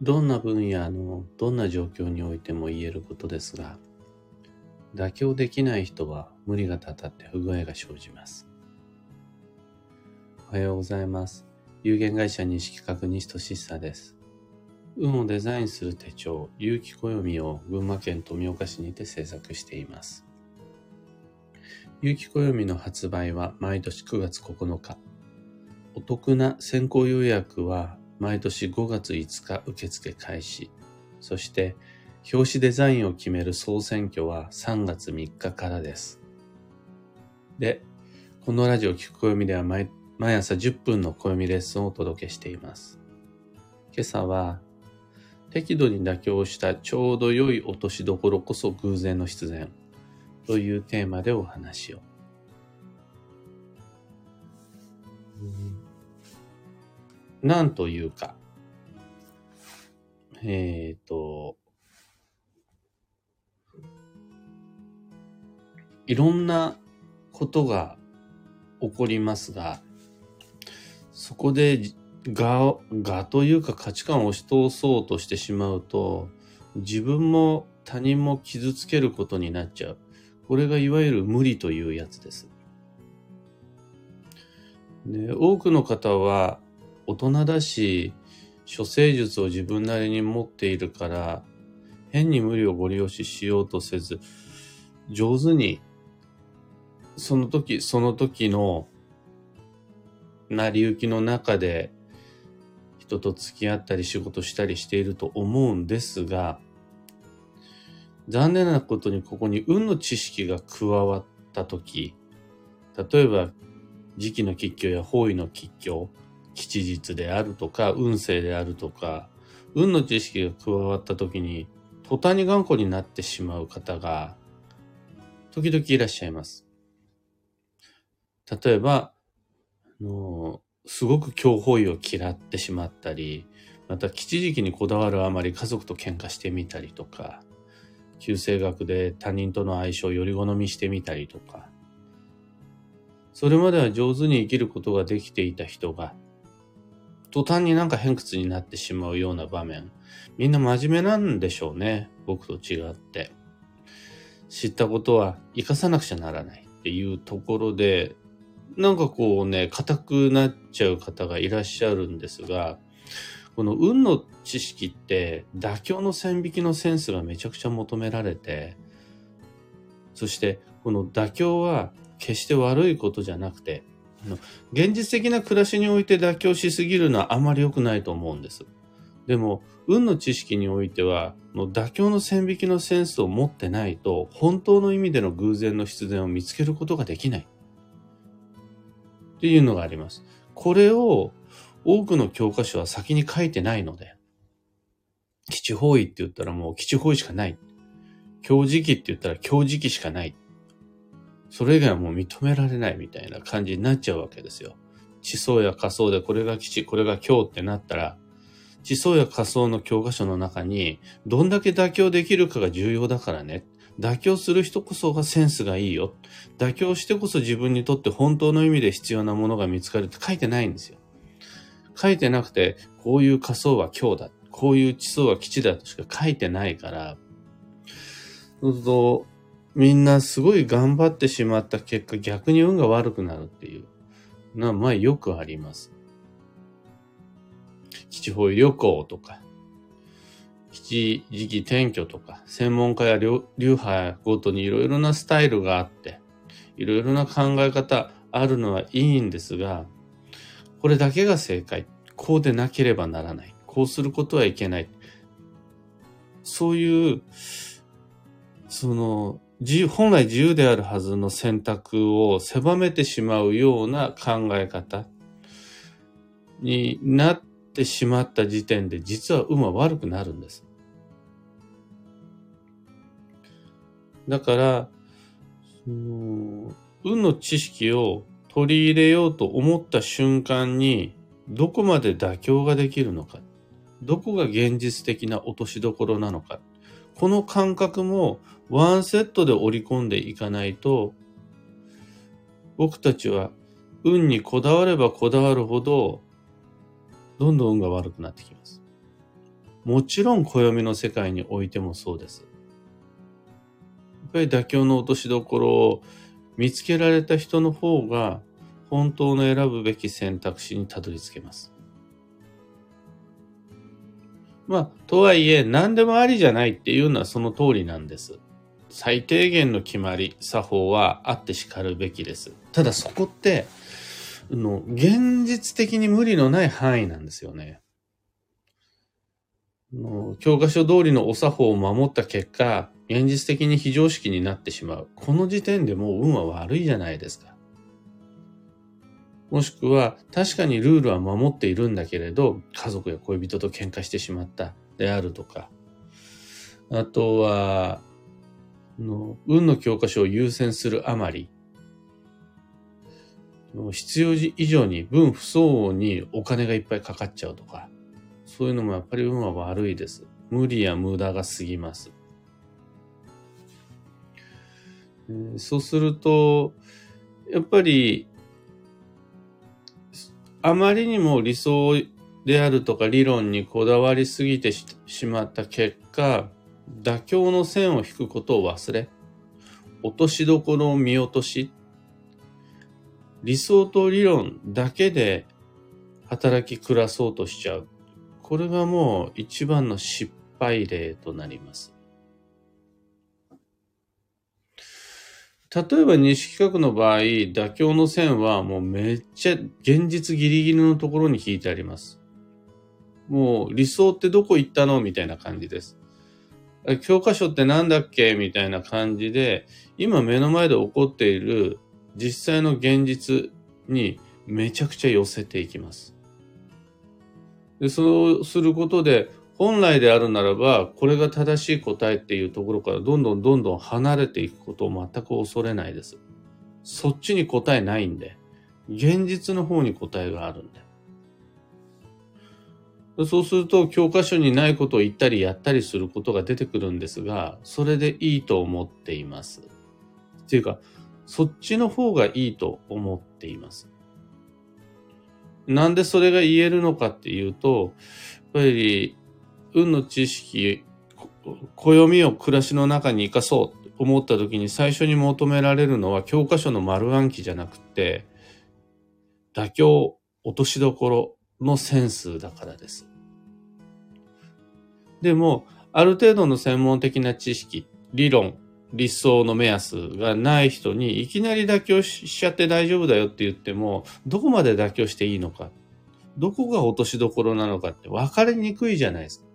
どんな分野のどんな状況においても言えることですが、妥協できない人は無理がたたって不具合が生じます。おはようございます。有限会社西企画西俊久です。運をデザインする手帳、有機暦を群馬県富岡市にて制作しています。有機暦の発売は毎年9月9日。お得な先行予約は毎年5月5日受付開始。そして、表紙デザインを決める総選挙は3月3日からです。で、このラジオ聞く暦では毎毎朝10分の暦レッスンをお届けしています。今朝は、適度に妥協したちょうど良い落としどころこそ偶然の必然というテーマでお話を。なんというか、えっ、ー、と、いろんなことが起こりますが、そこでが、がというか価値観を押し通そうとしてしまうと、自分も他人も傷つけることになっちゃう。これがいわゆる無理というやつです。で多くの方は大人だし、処世術を自分なりに持っているから、変に無理をご利用ししようとせず、上手に、その時、その時の成り行きの中で、人と付き合ったり仕事したりしていると思うんですが、残念なことにここに運の知識が加わった時、例えば時期の吉凶や方位の吉凶、吉日であるとか、運勢であるとか、運の知識が加わった時に、途端に頑固になってしまう方が、時々いらっしゃいます。例えば、あのすごく強法医を嫌ってしまったり、また吉時期にこだわるあまり家族と喧嘩してみたりとか、旧世学で他人との相性をより好みしてみたりとか、それまでは上手に生きることができていた人が、途端になんか偏屈になってしまうような場面。みんな真面目なんでしょうね。僕と違って。知ったことは生かさなくちゃならないっていうところで、なんかこうね、硬くなっちゃう方がいらっしゃるんですが、この運の知識って妥協の線引きのセンスがめちゃくちゃ求められて、そしてこの妥協は決して悪いことじゃなくて、現実的な暮らしにおいて妥協しすぎるのはあまり良くないと思うんです。でも、運の知識においては、妥協の線引きのセンスを持ってないと、本当の意味での偶然の必然を見つけることができない。っていうのがあります。これを多くの教科書は先に書いてないので、基地方位って言ったらもう基地方位しかない。強磁気って言ったら強磁気しかない。それ以外はもう認められないみたいな感じになっちゃうわけですよ。地層や仮想でこれが基地、これが強ってなったら、地層や仮想の教科書の中に、どんだけ妥協できるかが重要だからね。妥協する人こそがセンスがいいよ。妥協してこそ自分にとって本当の意味で必要なものが見つかるって書いてないんですよ。書いてなくて、こういう仮想は強だ。こういう地層は基地だとしか書いてないから、そうすると、みんなすごい頑張ってしまった結果、逆に運が悪くなるっていうのは、まあよくあります。基地方旅行とか、基地時期転居とか、専門家や流派ごとにいろいろなスタイルがあって、いろいろな考え方あるのはいいんですが、これだけが正解。こうでなければならない。こうすることはいけない。そういう、その、本来自由であるはずの選択を狭めてしまうような考え方になってしまった時点で実は運は悪くなるんです。だから、その運の知識を取り入れようと思った瞬間にどこまで妥協ができるのか、どこが現実的な落としどころなのか、この感覚もワンセットで織り込んでいかないと、僕たちは運にこだわればこだわるほど、どんどん運が悪くなってきます。もちろん暦の世界においてもそうです。やっぱり妥協の落としどころを見つけられた人の方が本当の選ぶべき選択肢にたどり着けます。まあ、とはいえ何でもありじゃないっていうのはその通りなんです。最低限の決まり、作法はあってしかるべきです。ただそこって、の現実的に無理のない範囲なんですよね。の教科書通りのお作法を守った結果、現実的に非常識になってしまう。この時点でもう運は悪いじゃないですか。もしくは、確かにルールは守っているんだけれど、家族や恋人と喧嘩してしまったであるとか、あとは、の運の教科書を優先するあまり、必要以上に分不相応にお金がいっぱいかかっちゃうとか、そういうのもやっぱり運は悪いです。無理や無駄が過ぎます。そうすると、やっぱり、あまりにも理想であるとか理論にこだわりすぎてしまった結果、妥協の線を引くことを忘れ、落としどころを見落とし、理想と理論だけで働き暮らそうとしちゃう。これがもう一番の失敗例となります。例えば西企画の場合、妥協の線はもうめっちゃ現実ギリギリのところに引いてあります。もう理想ってどこ行ったのみたいな感じです。教科書って何だっけ？みたいな感じで、今目の前で起こっている実際の現実にめちゃくちゃ寄せていきます。でそうすることで、本来であるならば、これが正しい答えっていうところからどんどんどんどん離れていくことを全く恐れないです。そっちに答えないんで、現実の方に答えがあるんで。そうすると教科書にないことを言ったりやったりすることが出てくるんですが、それでいいと思っています。っていうか、そっちの方がいいと思っています。なんでそれが言えるのかっていうと、やっぱり、運の知識、暦を暮らしの中に生かそうと思った時に最初に求められるのは教科書の丸暗記じゃなくて、妥協、落としどころのセンスだからです。でも、ある程度の専門的な知識、理論、理想の目安がない人にいきなり妥協しちゃって大丈夫だよって言っても、どこまで妥協していいのか、どこが落としどころなのかって分かりにくいじゃないですか。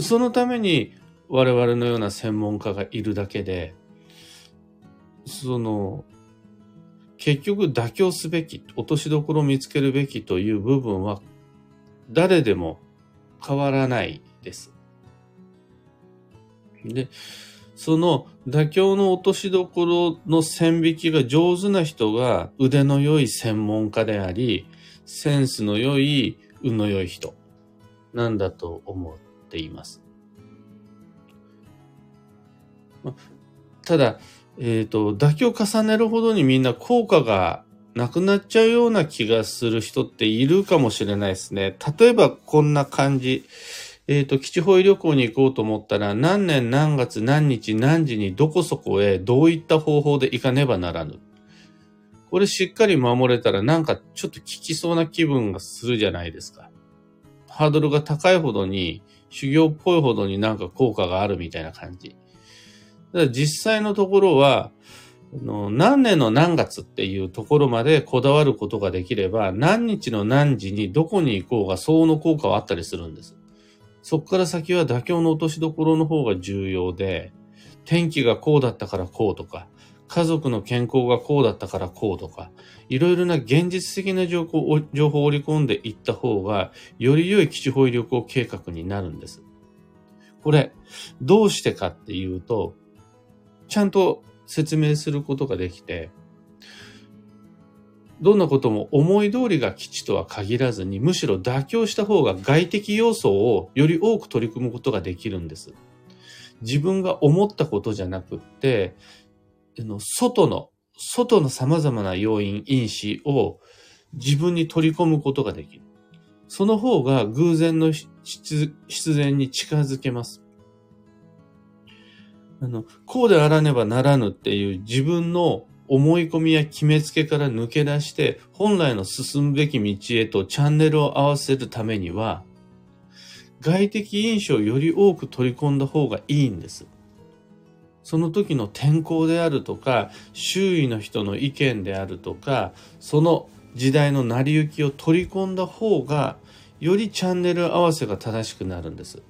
そのために我々のような専門家がいるだけで、その、結局妥協すべき、落としどころを見つけるべきという部分は誰でも変わらないです。で、その妥協の落としどころの線引きが上手な人が腕の良い専門家であり、センスの良い、運の良い人なんだと思うっています。ただ、えっ、ー、と、妥協を重ねるほどにみんな効果がなくなっちゃうような気がする人っているかもしれないですね。例えばこんな感じ。えっ、ー、と、基地保医旅行に行こうと思ったら、何年何月何日何時にどこそこへどういった方法で行かねばならぬ。これしっかり守れたらなんかちょっと効きそうな気分がするじゃないですか。ハードルが高いほどに、修行っぽいほどになんか効果があるみたいな感じ。だから実際のところは、何年の何月っていうところまでこだわることができれば、何日の何時にどこに行こうが相応の効果はあったりするんです。そこから先は妥協の落としどころの方が重要で、天気がこうだったからこうとか、家族の健康がこうだったからこうとか、いろいろな現実的な情報を情報を織り込んでいった方が、より良い基地保医旅行計画になるんです。これ、どうしてかっていうと、ちゃんと説明することができて、どんなことも思い通りが基地とは限らずに、むしろ妥協した方が外的要素をより多く取り組むことができるんです。自分が思ったことじゃなくって、の外の、外の様々な要因、因子を自分に取り込むことができる。その方が偶然の必然に近づけます。あの、こうであらねばならぬっていう自分の思い込みや決めつけから抜け出して、本来の進むべき道へとチャンネルを合わせるためには、外的印象をより多く取り込んだ方がいいんです。その時の天候であるとか、周囲の人の意見であるとか、その時代の成り行きを取り込んだ方が、よりチャンネル合わせが正しくなるんです。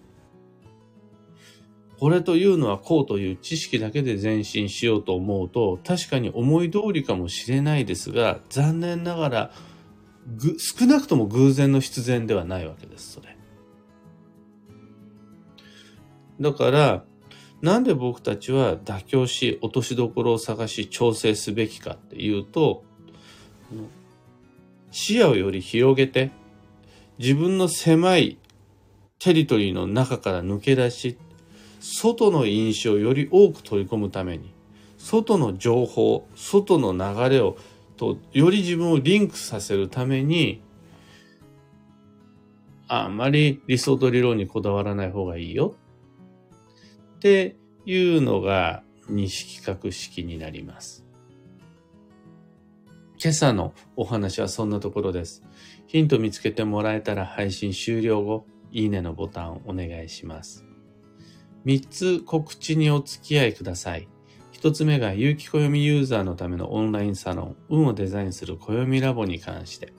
これというのはこうという知識だけで前進しようと思うと、確かに思い通りかもしれないですが、残念ながら、少なくとも偶然の必然ではないわけです、それ。だから、なんで僕たちは妥協し、落としどころを探し、調整すべきかっていうと、視野をより広げて、自分の狭いテリトリーの中から抜け出し、外の印象をより多く取り込むために、外の情報、外の流れを、と、より自分をリンクさせるために、あんまり理想と理論にこだわらない方がいいよ。っていうのが西企画式になります。今朝のお話はそんなところです。ヒント見つけてもらえたら配信終了後、いいねのボタンをお願いします。3つ告知にお付き合いください。1つ目が有機暦ユーザーのためのオンラインサロン、運をデザインする暦ラボに関して。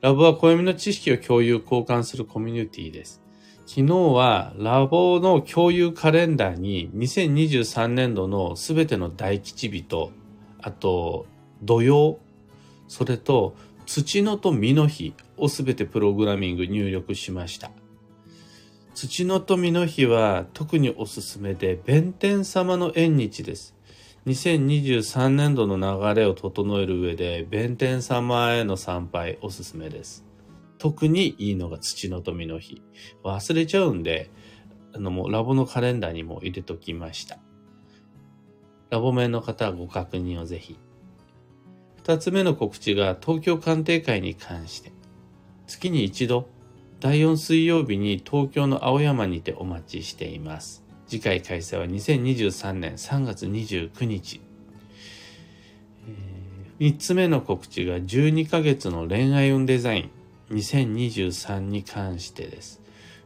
ラボは暦の知識を共有交換するコミュニティです。昨日はラボの共有カレンダーに2023年度のすべての大吉日と、あと土曜、それと土のと実の日をすべてプログラミング入力しました。土のと実の日は特におすすめで、弁天様の縁日です。2023年度の流れを整える上で、弁天様への参拝おすすめです。特にいいのが土の富の日。忘れちゃうんで、あのもうラボのカレンダーにも入れときました。ラボ面の方はご確認をぜひ。二つ目の告知が東京鑑定会に関して。月に一度、第4水曜日に東京の青山にてお待ちしています。次回開催は2023年3月29日。3つ目の告知が12ヶ月の恋愛運デザイン。2023に関してです。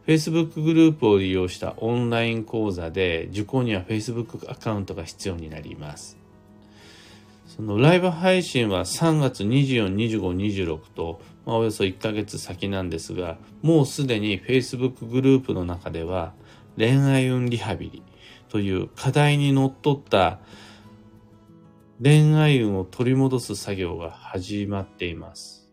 Facebook グループを利用したオンライン講座で受講には Facebook アカウントが必要になります。そのライブ配信は3月24、25、26と、まあ、およそ1ヶ月先なんですが、もうすでに Facebook グループの中では恋愛運リハビリという課題にのっとった恋愛運を取り戻す作業が始まっています。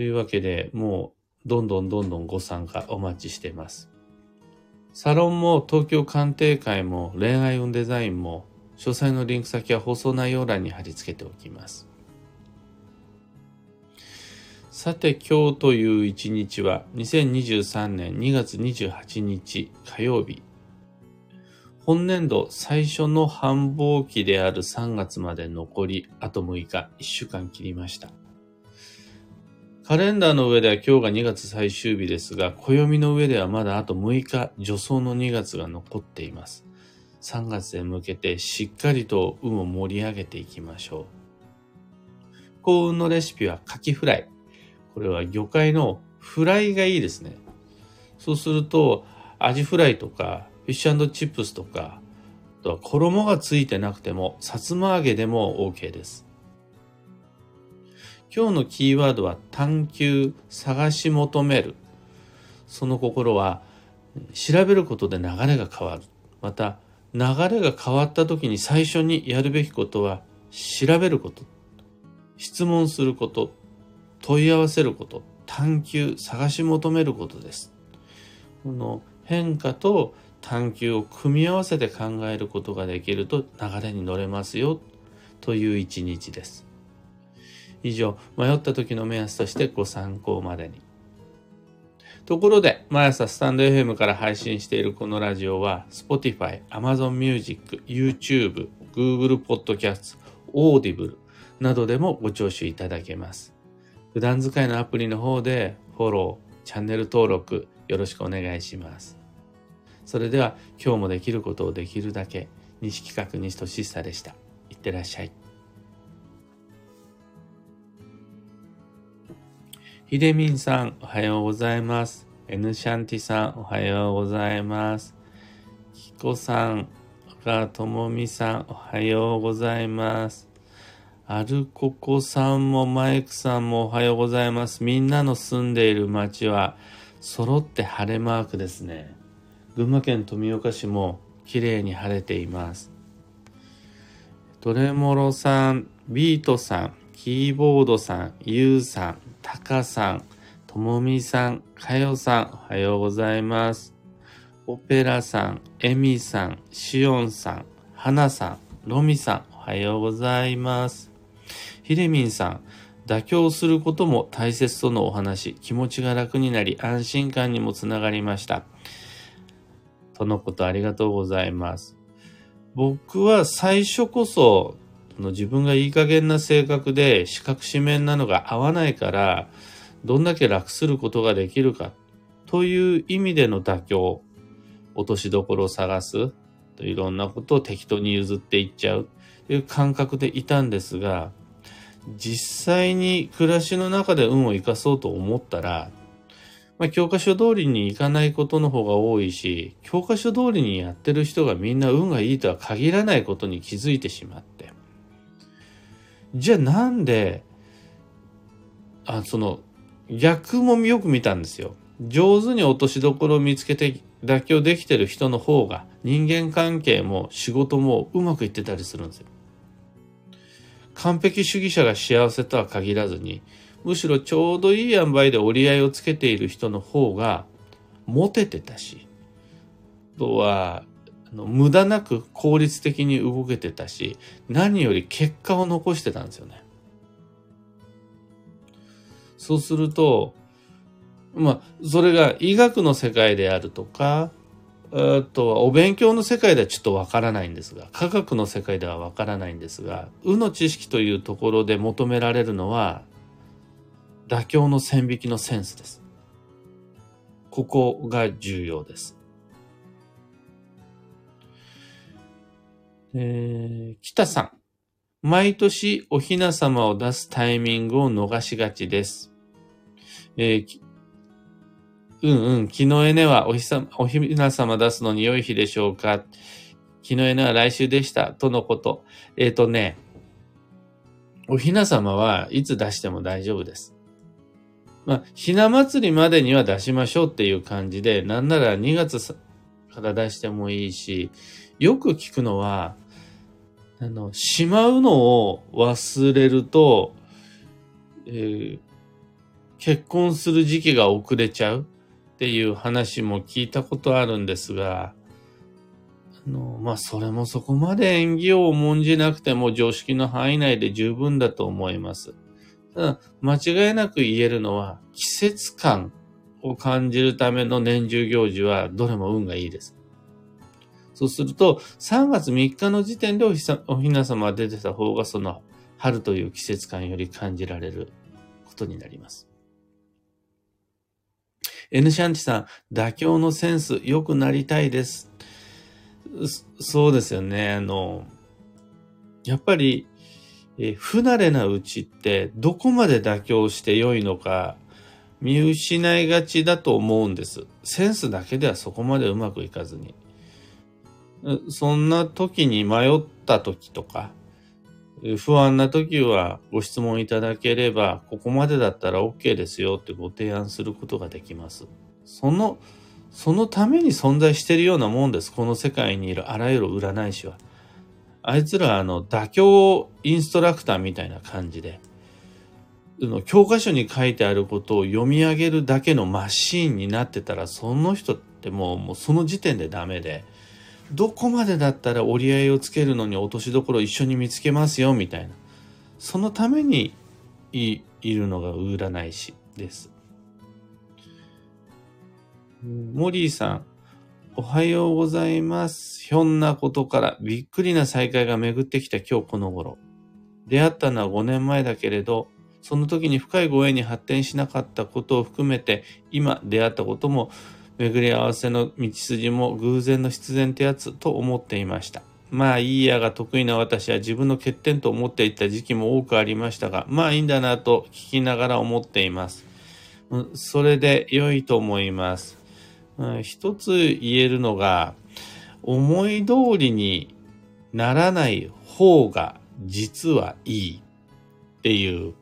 というわけで、もう、どんどんどんどんご参加お待ちしてます。サロンも東京鑑定会も恋愛運デザインも、詳細のリンク先は放送内容欄に貼り付けておきます。さて今日という一日は2023年2月28日火曜日。本年度最初の繁忙期である3月まで残りあと6日、1週間切りました。カレンダーの上では今日が2月最終日ですが、暦の上ではまだあと6日、助走の2月が残っています。3月へ向けてしっかりと運を盛り上げていきましょう。幸運のレシピはカキフライ。これは魚介のフライがいいですね。そうすると、アジフライとか、フィッシュチップスとか、あとは衣がついてなくても、さつま揚げでも OK です。今日のキーワードは探求、探し求める。その心は調べることで流れが変わる。また流れが変わった時に最初にやるべきことは調べること。質問すること。問い合わせること。探求、探し求めることです。この変化と探求を組み合わせて考えることができると流れに乗れますよという一日です。以上、迷った時の目安としてご参考までに。ところで、毎朝スタンド FM から配信しているこのラジオは、Spotify、Amazon Music、YouTube、Google Podcast、Audible などでもご聴取いただけます。普段使いのアプリの方でフォロー、チャンネル登録よろしくお願いします。それでは今日もできることをできるだけ西企画西俊久でした。いってらっしゃい。ひでみんさん、おはようございます。エヌシャンティさん、おはようございます。きこさん、がともみさん、おはようございます。アルココさんもマイクさんもおはようございます。みんなの住んでいる街は揃って晴れマークですね。群馬県富岡市も綺麗に晴れています。トレモロさん、ビートさん、キーボードさん、ユウさん、タカさん、ともみさん、かよさん、おはようございます。オペラさん、エミさん、シオンさん、ハナさん、ロミさん、おはようございます。ヒレミンさん、妥協することも大切とのお話、気持ちが楽になり安心感にもつながりました。とのことありがとうございます。僕は最初こそ、の自分がいい加減な性格で四角四面なのが合わないから、どんだけ楽することができるかという意味での妥協、落としどころを探す、といろんなことを適当に譲っていっちゃうという感覚でいたんですが、実際に暮らしの中で運を生かそうと思ったら、まあ、教科書通りにいかないことの方が多いし、教科書通りにやってる人がみんな運がいいとは限らないことに気づいてしまって。じゃあなんで、あ、その、逆もよく見たんですよ。上手に落としどころを見つけて妥協できてる人の方が人間関係も仕事もうまくいってたりするんですよ。完璧主義者が幸せとは限らずに、むしろちょうどいい塩梅で折り合いをつけている人の方がモテてたし、あとは、あの無駄なく効率的に動けてたし、何より結果を残してたんですよね。そうすると、まあ、それが医学の世界であるとか、あとはお勉強の世界ではちょっとわからないんですが、科学の世界ではわからないんですが、うの知識というところで求められるのは、妥協の線引きのセンスです。ここが重要です。えー、北さん。毎年おひな様を出すタイミングを逃しがちです。えー、うんうん、昨日エネはおひさおひな様出すのに良い日でしょうか？昨日エネは来週でした。とのこと。えっ、ー、とね、おひな様はいつ出しても大丈夫です。まあ、ひな祭りまでには出しましょうっていう感じで、なんなら2月から出してもいいし、よく聞くのは、あの、しまうのを忘れると、えー、結婚する時期が遅れちゃうっていう話も聞いたことあるんですが、あの、まあ、それもそこまで縁起を重んじなくても常識の範囲内で十分だと思います。ただ、間違いなく言えるのは、季節感を感じるための年中行事はどれも運がいいです。そうすると、3月3日の時点でおひさおひな様が出てた方が、その春という季節感より感じられることになります。N シャンチさん、妥協のセンス良くなりたいです。そうですよね。あの、やっぱりえ不慣れなうちってどこまで妥協して良いのか見失いがちだと思うんです。センスだけではそこまでうまくいかずに。そんな時に迷った時とか、不安な時はご質問いただければ、ここまでだったら OK ですよってご提案することができます。その、そのために存在してるようなもんです。この世界にいるあらゆる占い師は。あいつらあの、妥協インストラクターみたいな感じで、教科書に書いてあることを読み上げるだけのマシーンになってたら、その人ってもう、もうその時点でダメで、どこまでだったら折り合いをつけるのに落としどころ一緒に見つけますよ、みたいな。そのためにいいるのが占い師です。モリーさん、おはようございます。ひょんなことからびっくりな再会が巡ってきた今日この頃。出会ったのは5年前だけれど、その時に深いご縁に発展しなかったことを含めて、今出会ったことも、巡り合わせの道筋も偶然の必然ってやつと思っていました。まあいいやが得意な私は自分の欠点と思っていた時期も多くありましたが、まあいいんだなと聞きながら思っています。それで良いと思います。一つ言えるのが、思い通りにならない方が実はいいっていう、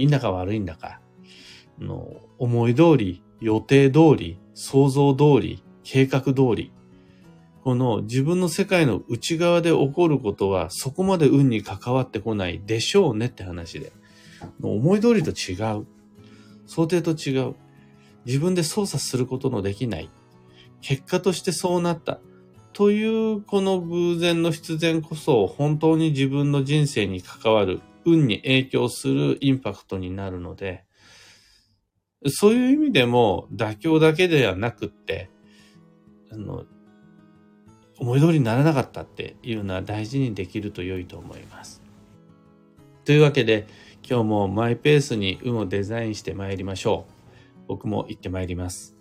いいんだか悪いんだか、の思い通り、予定通り、想像通り、計画通り、この自分の世界の内側で起こることはそこまで運に関わってこないでしょうねって話で。思い通りと違う。想定と違う。自分で操作することのできない。結果としてそうなった。というこの偶然の必然こそ本当に自分の人生に関わる運に影響するインパクトになるので、そういう意味でも妥協だけではなくって、あの、思い通りにならなかったっていうのは大事にできると良いと思います。というわけで、今日もマイペースに運をデザインして参りましょう。僕も行って参ります。